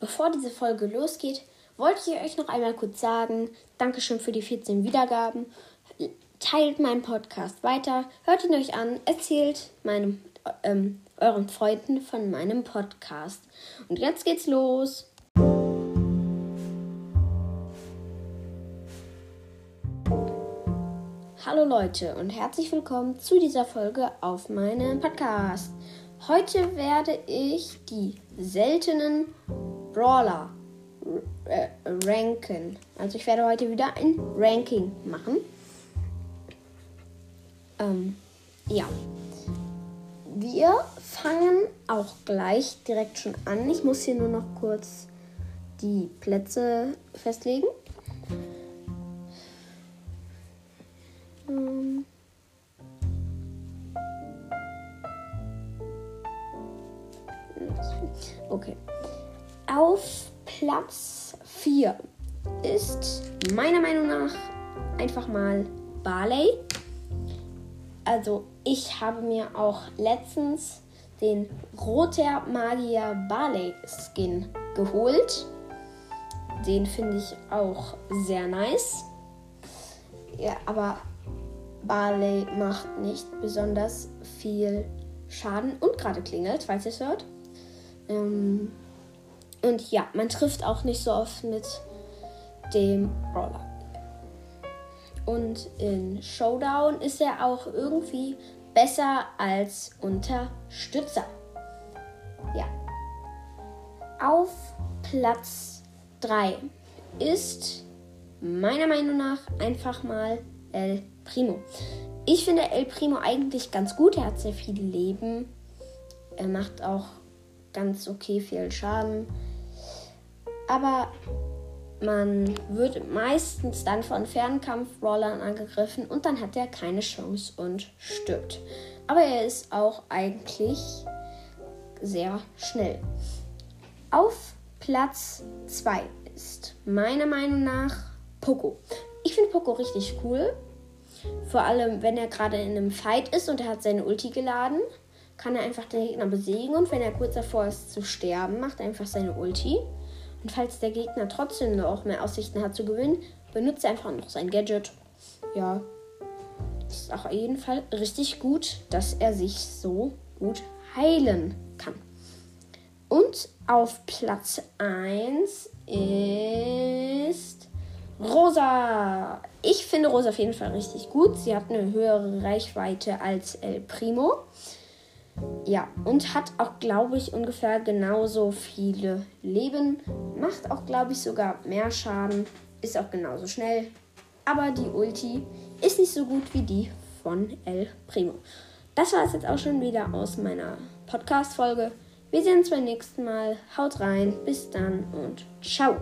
Bevor diese Folge losgeht, wollte ich euch noch einmal kurz sagen, Dankeschön für die 14 Wiedergaben. Teilt meinen Podcast weiter, hört ihn euch an, erzählt meinem, ähm, euren Freunden von meinem Podcast. Und jetzt geht's los. Hallo Leute und herzlich willkommen zu dieser Folge auf meinem Podcast. Heute werde ich die seltenen Brawler äh, ranken. Also ich werde heute wieder ein Ranking machen. Ähm, ja. Wir fangen auch gleich direkt schon an. Ich muss hier nur noch kurz die Plätze festlegen. Ähm. Okay. Auf Platz 4 ist meiner Meinung nach einfach mal Barley. Also ich habe mir auch letztens den Roter Magier Barley Skin geholt. Den finde ich auch sehr nice. Ja, aber Barley macht nicht besonders viel Schaden und gerade klingelt, falls ihr es hört. Ähm, und ja, man trifft auch nicht so oft mit dem Brawler. Und in Showdown ist er auch irgendwie besser als Unterstützer. Ja. Auf Platz 3 ist meiner Meinung nach einfach mal El Primo. Ich finde El Primo eigentlich ganz gut. Er hat sehr viel Leben. Er macht auch ganz okay viel Schaden. Aber man wird meistens dann von Fernkampf-Brawlern angegriffen und dann hat er keine Chance und stirbt. Aber er ist auch eigentlich sehr schnell. Auf Platz 2 ist meiner Meinung nach Poco. Ich finde Poco richtig cool. Vor allem, wenn er gerade in einem Fight ist und er hat seine Ulti geladen kann er einfach den Gegner besiegen und wenn er kurz davor ist zu sterben, macht er einfach seine Ulti. Und falls der Gegner trotzdem noch mehr Aussichten hat zu gewinnen, benutzt er einfach noch sein Gadget. Ja, ist auch auf jeden Fall richtig gut, dass er sich so gut heilen kann. Und auf Platz 1 ist Rosa. Ich finde Rosa auf jeden Fall richtig gut. Sie hat eine höhere Reichweite als El Primo. Ja, und hat auch, glaube ich, ungefähr genauso viele Leben. Macht auch, glaube ich, sogar mehr Schaden. Ist auch genauso schnell. Aber die Ulti ist nicht so gut wie die von El Primo. Das war es jetzt auch schon wieder aus meiner Podcast-Folge. Wir sehen uns beim nächsten Mal. Haut rein. Bis dann und ciao.